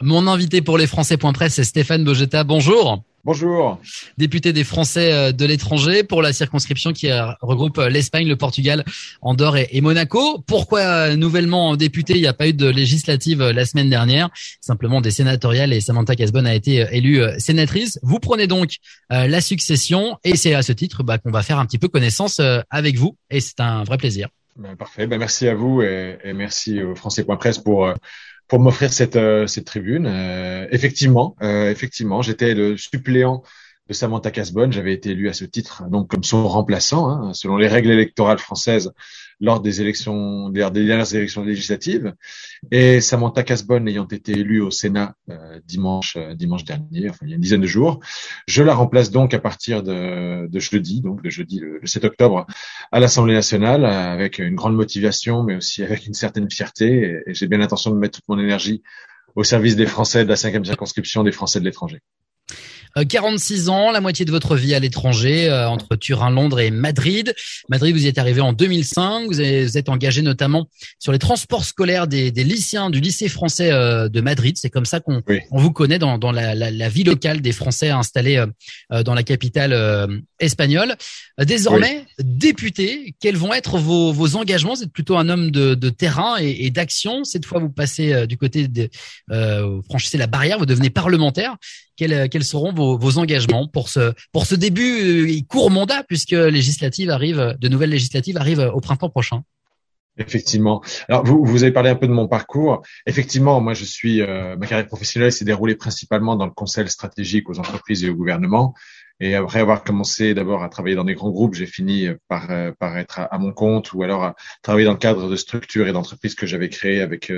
Mon invité pour les Français.press, c'est Stéphane Bogetta. Bonjour. Bonjour. Député des Français euh, de l'étranger pour la circonscription qui euh, regroupe euh, l'Espagne, le Portugal, Andorre et Monaco. Pourquoi nouvellement député Il n'y a pas eu de législative la semaine dernière, simplement des sénatoriales et Samantha Casbonne a été élue sénatrice. Vous prenez donc la succession et c'est à ce titre bah, qu'on va faire un petit peu connaissance avec vous et c'est un vrai plaisir. Ben, parfait. Ben, merci à vous et, et merci au Français.press pour pour m'offrir cette, euh, cette tribune. Euh, effectivement, euh, effectivement, j'étais le suppléant de Samantha Casbonne. J'avais été élu à ce titre, donc comme son remplaçant, hein, selon les règles électorales françaises lors des élections, des dernières élections législatives. Et Samantha Casbonne ayant été élue au Sénat euh, dimanche, euh, dimanche dernier, enfin il y a une dizaine de jours, je la remplace donc à partir de, jeudi, donc de jeudi le, 7 octobre, à l'Assemblée nationale, avec une grande motivation, mais aussi avec une certaine fierté. Et j'ai bien l'intention de mettre toute mon énergie au service des Français de la cinquième circonscription, des Français de l'étranger. 46 euh, ans, la moitié de votre vie à l'étranger, euh, entre Turin, Londres et Madrid. Madrid, vous y êtes arrivé en 2005. Vous, êtes engagé notamment sur les transports scolaires des, lycéens du lycée français euh, de Madrid. C'est comme ça qu'on vous connaît dans, la, vie locale des Français installés dans la capitale espagnole. Désormais, député, quels vont être vos, engagements? Vous êtes plutôt un homme de, terrain et, d'action. Cette fois, vous passez du côté de vous franchissez la barrière, vous devenez parlementaire. Quels, quels seront vos, engagements pour ce pour ce début euh, court mandat puisque législative arrive, de nouvelles législatives arrivent au printemps prochain? Effectivement. Alors vous, vous avez parlé un peu de mon parcours. Effectivement, moi je suis euh, ma carrière professionnelle s'est déroulée principalement dans le conseil stratégique aux entreprises et au gouvernement. Et après avoir commencé d'abord à travailler dans des grands groupes, j'ai fini par, euh, par être à, mon compte ou alors à travailler dans le cadre de structures et d'entreprises que j'avais créées avec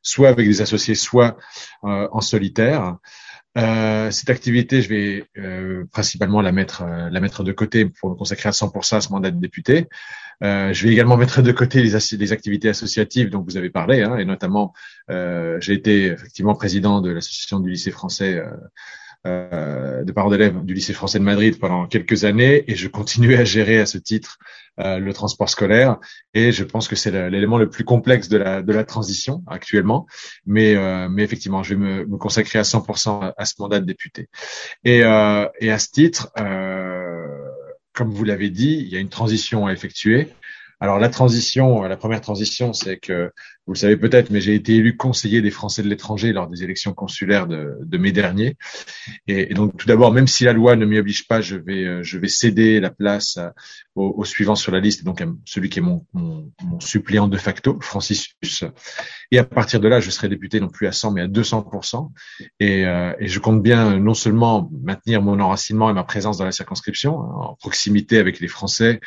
soit avec des associés, soit en solitaire. Euh, cette activité, je vais euh, principalement la mettre, euh, la mettre de côté pour me consacrer à 100% à ce mandat de député. je vais également mettre de côté les, activités associatives dont vous avez parlé, hein, et notamment, j'ai été effectivement président de l'association du lycée français euh, de parents d'élèves du lycée français de Madrid pendant quelques années et je continuais à gérer à ce titre euh, le transport scolaire. Et je pense que c'est l'élément le plus complexe de la de la transition actuellement. Mais euh, mais effectivement je vais me, me, consacrer à 100% à, ce mandat de député. Et et à ce titre comme vous l'avez dit il y a une transition à effectuer alors la transition, la première transition, c'est que vous le savez peut-être, mais j'ai été élu conseiller des Français de l'étranger lors des élections consulaires de, de mai dernier. Et, donc tout d'abord, même si la loi ne m'y oblige pas, je vais, euh, je vais céder la place au, suivant sur la liste, donc celui qui est mon, mon, suppléant de facto, Francis Et à partir de là, je serai député non plus à 100 mais à 200 et, euh, et je compte bien non seulement maintenir mon enracinement et ma présence dans la circonscription, en proximité avec les Français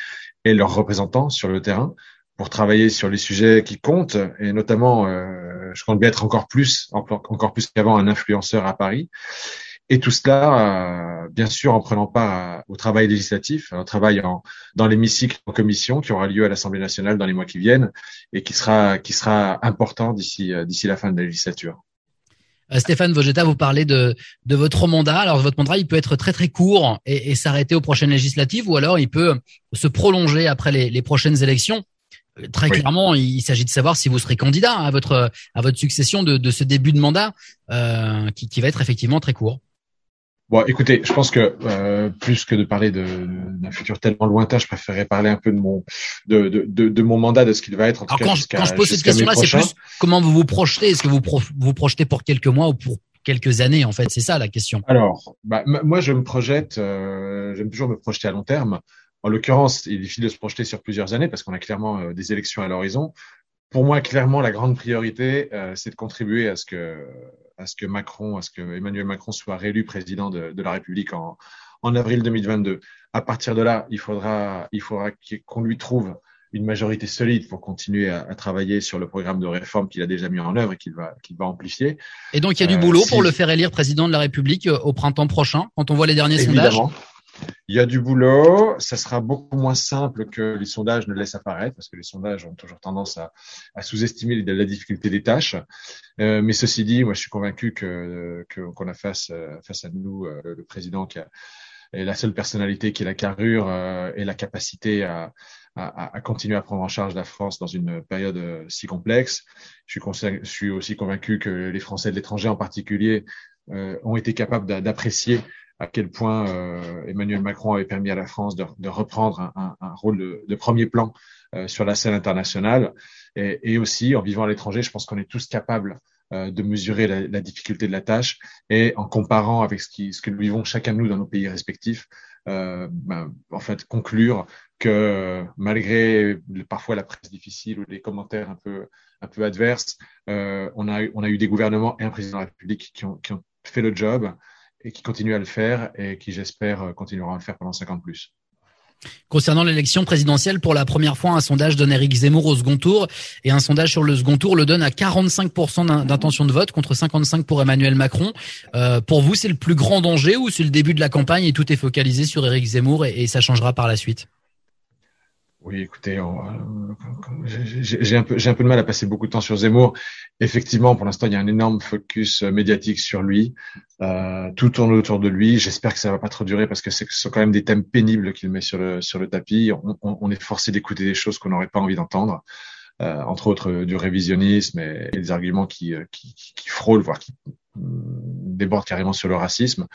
et leurs représentants sur le terrain pour travailler sur les sujets qui comptent et notamment euh, je compte bien être encore plus encore plus qu'avant un influenceur à Paris et tout cela euh, bien sûr en prenant part au travail législatif au travail en, dans l'hémicycle en commission qui aura lieu à l'Assemblée nationale dans les mois qui viennent et qui sera qui sera important d'ici euh, d'ici la fin de la législature. Euh, Stéphane Vogetta, vous parlez de, de votre mandat. Alors votre mandat, il peut être très très court et, et s'arrêter aux prochaines législatives, ou alors il peut se prolonger après les, les prochaines élections. Euh, très clairement, il s'agit de savoir si vous serez candidat à votre à votre succession de, de ce début de mandat, euh, qui, qui va être effectivement très court. Bon, écoutez, je pense que euh, plus que de parler d'un futur tellement lointain, je préférerais parler un peu de mon de, de, de, mon mandat, de ce qu'il va être. En Alors quand, je, quand je pose cette question-là, c'est plus comment vous vous projetez? Est-ce que vous vous projetez pour quelques mois ou pour quelques années En fait, c'est ça la question. Alors, bah, moi, je me projette. Euh, J'aime toujours me projeter à long terme. En l'occurrence, il est difficile de se projeter sur plusieurs années parce qu'on a clairement euh, des élections à l'horizon. Pour moi, clairement, la grande priorité, euh, c'est de contribuer à ce que à ce que Macron, à ce que Emmanuel Macron soit réélu président de, de la République en, en, avril 2022. À partir de là, il faudra, il faudra qu'on lui trouve une majorité solide pour continuer à, à, travailler sur le programme de réforme qu'il a déjà mis en œuvre et qu'il va, qu'il va amplifier. Et donc, il y a du boulot euh, pour le faire élire président de la République euh, au printemps prochain, quand on voit les derniers Évidemment. sondages. Il y a du boulot, ça sera beaucoup moins simple que les sondages ne laissent apparaître, parce que les sondages ont toujours tendance à, sous-estimer la difficulté des tâches. Euh, mais ceci dit, moi je suis convaincu que qu'on a face face à nous euh, le président qui a est la seule personnalité qui est la carrure euh, et la capacité à, à, à, continuer à prendre en charge la France dans une période euh, si complexe. Je suis, je suis aussi convaincu que les Français de l'étranger en particulier euh, ont été capables d'apprécier à quel point euh, Emmanuel Macron avait permis à la France de, de reprendre un, un, rôle de, de, premier plan euh, sur la scène internationale. Et, et, aussi, en vivant à l'étranger, je pense qu'on est tous capables euh, de mesurer la, la, difficulté de la tâche et en comparant avec ce, qui, ce que nous vivons chacun de nous dans nos pays respectifs, ben, en fait, conclure que malgré parfois la presse difficile ou les commentaires un peu un peu adverses, euh, on a on a eu des gouvernements et un président de la République qui ont, qui ont fait le job et qui continuent à le faire et qui j'espère continueront à le faire pendant 50 plus. Concernant l'élection présidentielle, pour la première fois, un sondage donne Éric Zemmour au second tour et un sondage sur le second tour le donne à 45% d'intention de vote contre 55 pour Emmanuel Macron. Euh, pour vous, c'est le plus grand danger ou c'est le début de la campagne et tout est focalisé sur Éric Zemmour et ça changera par la suite? Oui, écoutez, euh, j'ai un, peu, de mal à passer beaucoup de temps sur Zemmour. Effectivement, pour l'instant, il y a un énorme focus euh, médiatique sur lui. Euh, tout tourne autour de lui. J'espère que ça va pas trop durer parce que ce sont quand même des thèmes pénibles qu'il met sur le, tapis. On, est forcé d'écouter des choses qu'on n'aurait pas envie d'entendre. Euh, entre autres euh, du révisionnisme et, des arguments qui, qui, qui, frôlent, voire qui mm, débordent carrément sur le racisme.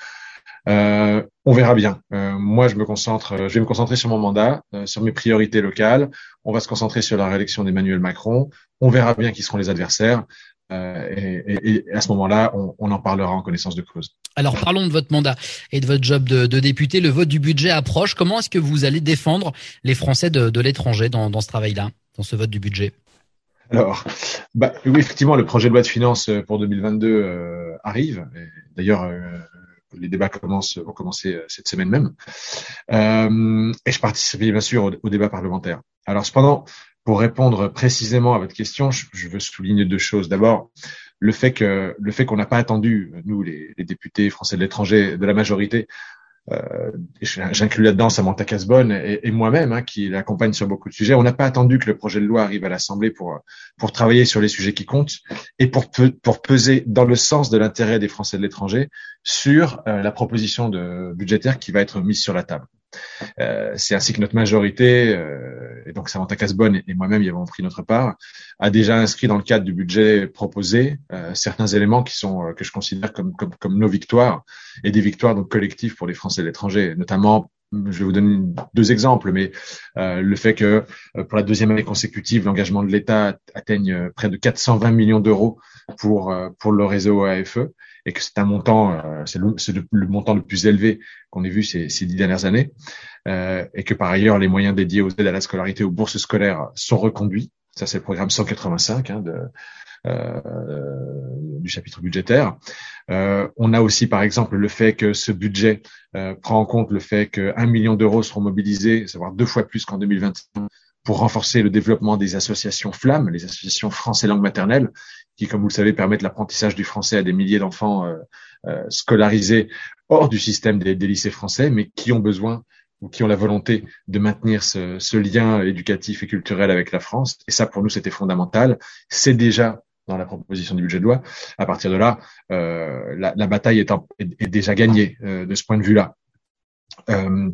Euh, on verra bien. Euh, moi, je me concentre, euh, je vais me concentrer sur mon mandat, sur mes priorités locales. On va se concentrer sur la réélection d'Emmanuel Macron. On verra bien qui seront les adversaires. Et, et, et, à ce moment-là, on, on, en parlera en connaissance de cause. Alors parlons de votre mandat et de votre job de, de député. Le vote du budget approche. Comment est-ce que vous allez défendre les Français de, de l'étranger dans, dans ce travail-là, dans ce vote du budget? Alors, bah, oui, effectivement, le projet de loi de finances pour 2022 euh, arrive. D'ailleurs, euh, les débats commencent, vont commencer euh, cette semaine même. Euh, et je participe bien sûr au, débat parlementaire. Alors cependant, pour répondre précisément à votre question, je, veux souligner deux choses. D'abord, le fait que le fait qu'on n'a pas attendu nous les, députés français de l'étranger de la majorité euh, j'inclus là-dedans Samantha Casbonne et, et moi-même, hein, qui l'accompagne sur beaucoup de sujets. On n'a pas attendu que le projet de loi arrive à l'Assemblée pour pour travailler sur les sujets qui comptent et pour pour peser dans le sens de l'intérêt des Français de l'étranger sur euh, la proposition de budgétaire qui va être mise sur la table. Euh, c'est ainsi que notre majorité, euh, et donc Samantha Casbonne et moi-même y avons pris notre part, a déjà inscrit dans le cadre du budget proposé euh, certains éléments qui sont que je considère comme nos victoires et des victoires donc collectives pour les Français de l'étranger, notamment je vais vous donner deux exemples, mais euh, le fait que pour la deuxième année consécutive, l'engagement de l'État atteigne près de 420 millions d'euros pour pour le réseau AFE et que c'est un montant, euh, c'est le, montant le plus élevé qu'on ait vu ces, dix dernières années, euh, et que par ailleurs les moyens dédiés aux aides à la scolarité, aux bourses scolaires sont reconduits. Ça, c'est le programme 185 hein, de, euh, du chapitre budgétaire. Euh, on a aussi, par exemple, le fait que ce budget euh, prend en compte le fait qu'un million d'euros seront mobilisés, savoir deux fois plus qu'en 2021, pour renforcer le développement des associations flammes, les associations français langue maternelle, qui, comme vous le savez, permettent l'apprentissage du français à des milliers d'enfants euh, scolarisés hors du système des, lycées français, mais qui ont besoin ou qui ont la volonté de maintenir ce, ce, lien éducatif et culturel avec la France. Et ça, pour nous, c'était fondamental. C'est déjà dans la proposition du budget de loi. À partir de là, euh, la, la, bataille est, en, est, déjà gagnée euh, de ce point de vue-là. Euh,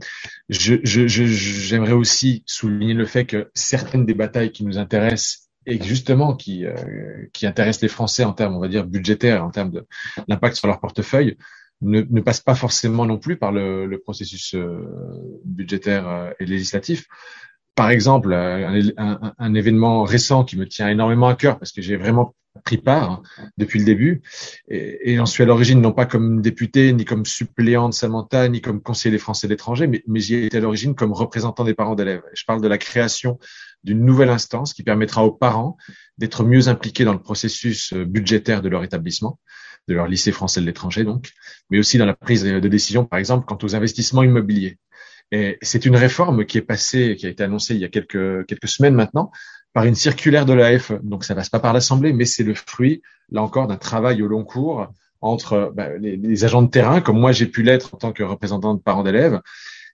j'aimerais je, je, aussi souligner le fait que certaines des batailles qui nous intéressent et justement qui, euh, qui intéressent les Français en termes, on va dire, budgétaires, en termes de l'impact sur leur portefeuille, ne, ne passent pas forcément non plus par le, le processus euh, budgétaire euh, et législatif. Par exemple, un, un, un, événement récent qui me tient énormément à cœur parce que j'ai vraiment pris part hein, depuis le début et, et j'en suis à l'origine non pas comme député ni comme suppléant de Samantha ni comme conseiller des Français d'étrangers mais, mais j'y ai été à l'origine comme représentant des parents d'élèves. Je parle de la création d'une nouvelle instance qui permettra aux parents d'être mieux impliqués dans le processus euh, budgétaire de leur établissement, de leur lycée français de l'étranger donc, mais aussi dans la prise de décision, par exemple, quant aux investissements immobiliers. C'est une réforme qui est passée, qui a été annoncée il y a quelques, quelques semaines maintenant, par une circulaire de l'AF. Donc ça passe pas par l'Assemblée, mais c'est le fruit, là encore, d'un travail au long cours entre bah, les, agents de terrain, comme moi j'ai pu l'être en tant que représentant de parents d'élèves,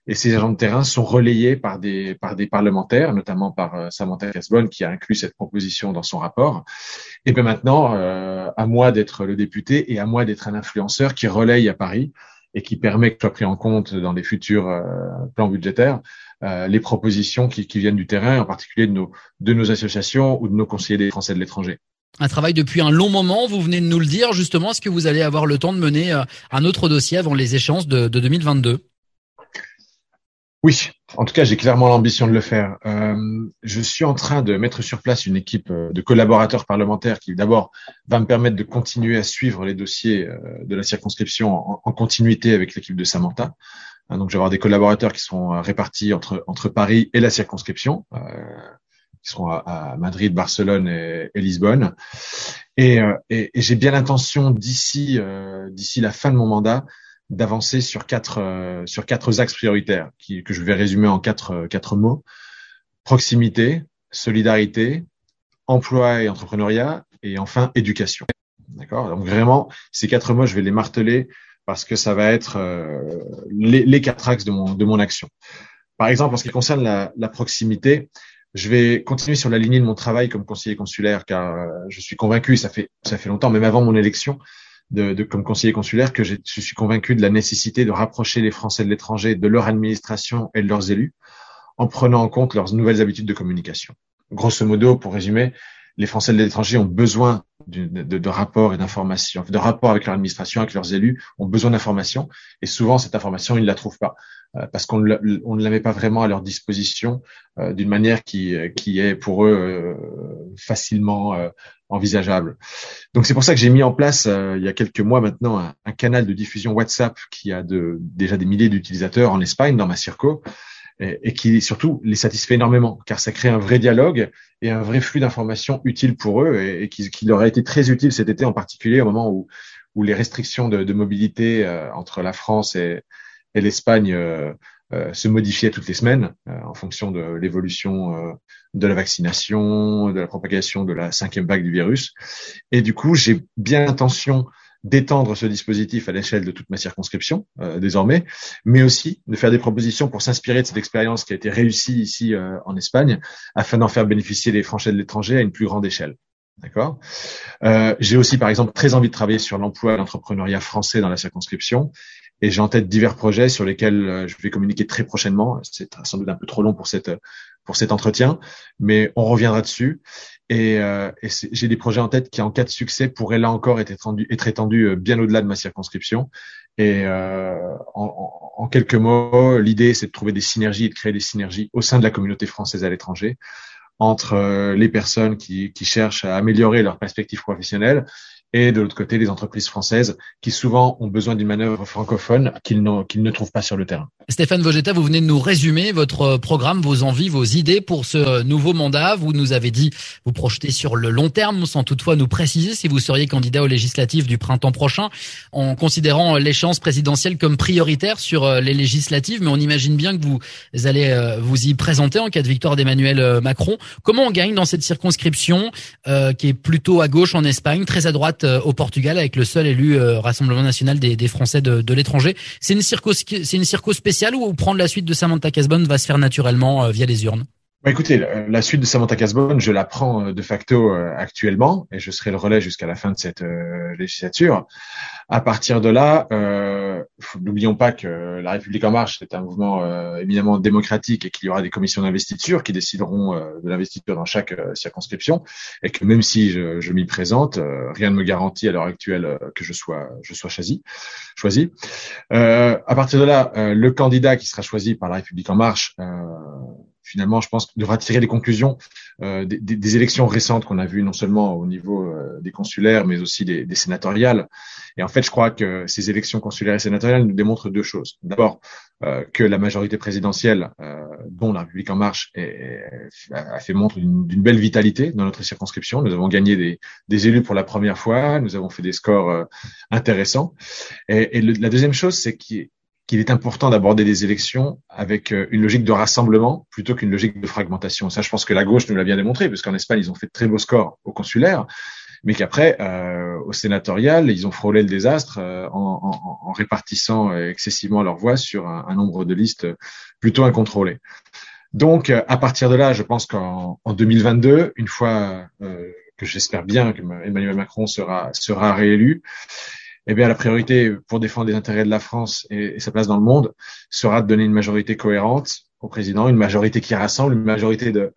et ces agents de terrain sont relayés par des, par des parlementaires, notamment par euh, Samantha Casbonne qui a inclus cette proposition dans son rapport. Et bien maintenant, euh, à moi d'être le député et à moi d'être un influenceur qui relaye à Paris et qui permet que soit pris en compte dans les futurs plans budgétaires les propositions qui, viennent du terrain, en particulier de nos, de nos associations ou de nos conseillers des Français de l'étranger un travail depuis un long moment. Vous venez de nous le dire justement. Est-ce que vous allez avoir le temps de mener euh, un autre dossier avant les échéances de, 2022 Oui, en tout cas, j'ai clairement l'ambition de le faire. Euh, je suis en train de mettre sur place une équipe euh, de collaborateurs parlementaires qui, d'abord, va me permettre de continuer à suivre les dossiers de la circonscription en, continuité avec l'équipe de Samantha. Hein, donc, je vais avoir des collaborateurs qui seront répartis entre Paris et la circonscription qui seront à, Madrid, Barcelone et, Lisbonne. Euh, et, et, j'ai bien l'intention d'ici euh, d'ici la fin de mon mandat d'avancer sur quatre euh, sur quatre axes prioritaires qui, que je vais résumer en quatre quatre mots proximité, solidarité, emploi et entrepreneuriat et enfin éducation. D'accord? Donc vraiment ces quatre mots je vais les marteler parce que ça va être les, les, quatre axes de mon de mon action. Par exemple, en ce qui concerne la, la proximité, je vais continuer sur la lignée de mon travail comme conseiller consulaire, car euh, je suis convaincu, ça fait ça fait longtemps, même avant mon élection, de, de comme conseiller consulaire, que je suis convaincu de la nécessité de rapprocher les Français de l'étranger de leur administration et de leurs élus, en prenant en compte leurs nouvelles habitudes de communication. Grosso modo, pour résumer, les Français de l'étranger ont besoin de, de, rapports et d'informations, de rapports avec leur administration, avec leurs élus, ont besoin d'informations, et souvent cette information, ils ne la trouvent pas, parce qu'on ne la met pas vraiment à leur disposition euh, d'une manière qui, qui est pour eux euh, facilement envisageable. Donc c'est pour ça que j'ai mis en place, il y a quelques mois maintenant, un, un, canal de diffusion WhatsApp qui a de, déjà des milliers d'utilisateurs en Espagne, dans ma circo, et, qui surtout les satisfait énormément, car ça crée un vrai dialogue et un vrai flux d'informations utiles pour eux et, qui, qui, leur a été très utile cet été en particulier au moment où, où les restrictions de, de mobilité euh, entre la France et, et l'Espagne euh, euh, se modifiaient toutes les semaines en fonction de l'évolution de la vaccination, de la propagation de la cinquième vague du virus. Et du coup, j'ai bien l'intention d'étendre ce dispositif à l'échelle de toute ma circonscription euh, désormais, mais aussi de faire des propositions pour s'inspirer de cette expérience qui a été réussie ici euh, en Espagne, afin d'en faire bénéficier les Français de l'étranger à une plus grande échelle. D'accord? Euh, j'ai aussi, par exemple, très envie de travailler sur l'emploi et l'entrepreneuriat français dans la circonscription, et j'ai en tête divers projets sur lesquels je vais communiquer très prochainement. C'est sans doute un peu trop long pour cette pour cet entretien, mais on reviendra dessus. Et, euh, j'ai des projets en tête qui, en cas de succès, pourraient là encore être étendus, être étendus euh, bien au-delà de ma circonscription. Et euh, en, en, quelques mots, l'idée, c'est de trouver des synergies et de créer des synergies au sein de la communauté française à l'étranger entre euh, les personnes qui, qui cherchent à améliorer leur perspective professionnelle et de l'autre côté les entreprises françaises qui souvent ont besoin d'une manœuvre francophone qu'ils ne trouvent pas sur le terrain. Stéphane Vogetta, vous venez de nous résumer votre programme, vos envies, vos idées pour ce nouveau mandat. Vous nous avez dit vous projetez sur le long terme sans toutefois nous préciser si vous seriez candidat aux législatives du printemps prochain en considérant l'échéance présidentielle comme prioritaire sur euh, les législatives. Mais on imagine bien que vous allez euh, vous y présenter en cas de victoire d'Emmanuel euh, Macron. Comment on gagne dans cette circonscription qui est plutôt à gauche en Espagne, très à droite euh, au Portugal avec le seul élu euh, Rassemblement national des, Français de, l'étranger. C'est une circo, c'est une circo spéciale ou prendre la suite de Samantha Casbonne va se faire naturellement euh, via les urnes? Bah écoutez, la suite de Samantha Casbonne, je la prends de facto actuellement et je serai le relais jusqu'à la fin de cette législature. À partir de là, euh, n'oublions pas que la République en marche est un mouvement euh, éminemment démocratique et qu'il y aura des commissions d'investiture qui décideront euh, de l'investiture dans chaque euh, circonscription et que même si je, je m'y présente, rien ne me garantit à l'heure actuelle que je sois je sois choisi. choisi. à partir de là, le candidat qui sera choisi par la République en marche finalement, je pense, devra tirer les conclusions euh, des, des, élections récentes qu'on a vues, non seulement au niveau euh, des consulaires, mais aussi des, des, sénatoriales. Et en fait, je crois que ces élections consulaires et sénatoriales nous démontrent deux choses. D'abord, euh, que la majorité présidentielle, euh, dont la République en marche, est, a fait montre d'une belle vitalité dans notre circonscription. Nous avons gagné des, des, élus pour la première fois, nous avons fait des scores euh, intéressants. Et, et la deuxième chose, c'est qu'il qu'il est important d'aborder des élections avec euh, une logique de rassemblement plutôt qu'une logique de fragmentation. Ça, je pense que la gauche nous l'a bien démontré, parce qu'en Espagne, ils ont fait de très beaux scores au consulaire, mais qu'après, euh, au sénatorial, ils ont frôlé le désastre euh, en, en, en, répartissant excessivement leurs voix sur un, un, nombre de listes plutôt incontrôlé. Donc, euh, à partir de là, je pense qu'en 2022, une fois que j'espère bien que Emmanuel Macron sera, sera réélu, eh bien la priorité pour défendre les intérêts de la France et, sa place dans le monde sera de donner une majorité cohérente au président, une majorité qui rassemble, une majorité de,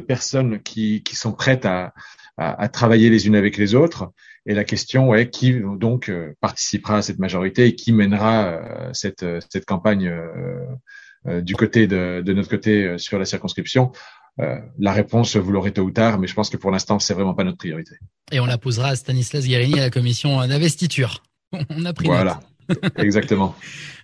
personnes qui, sont prêtes à, travailler les unes avec les autres. Et la question est qui donc euh, participera à cette majorité et qui mènera euh, cette, campagne euh, du côté de notre côté sur la circonscription. La réponse, vous l'aurez tôt ou tard, mais je pense que pour l'instant, c'est vraiment pas notre priorité. Et on la posera à Stanislas Guérini à la commission d'investiture. On a pris voilà. Exactement.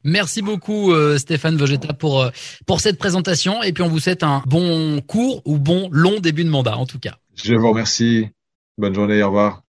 Merci beaucoup Stéphane Vegeta pour pour cette présentation et puis on vous souhaite un bon court ou bon long début de mandat en tout cas. Je vous remercie. Bonne journée, au revoir.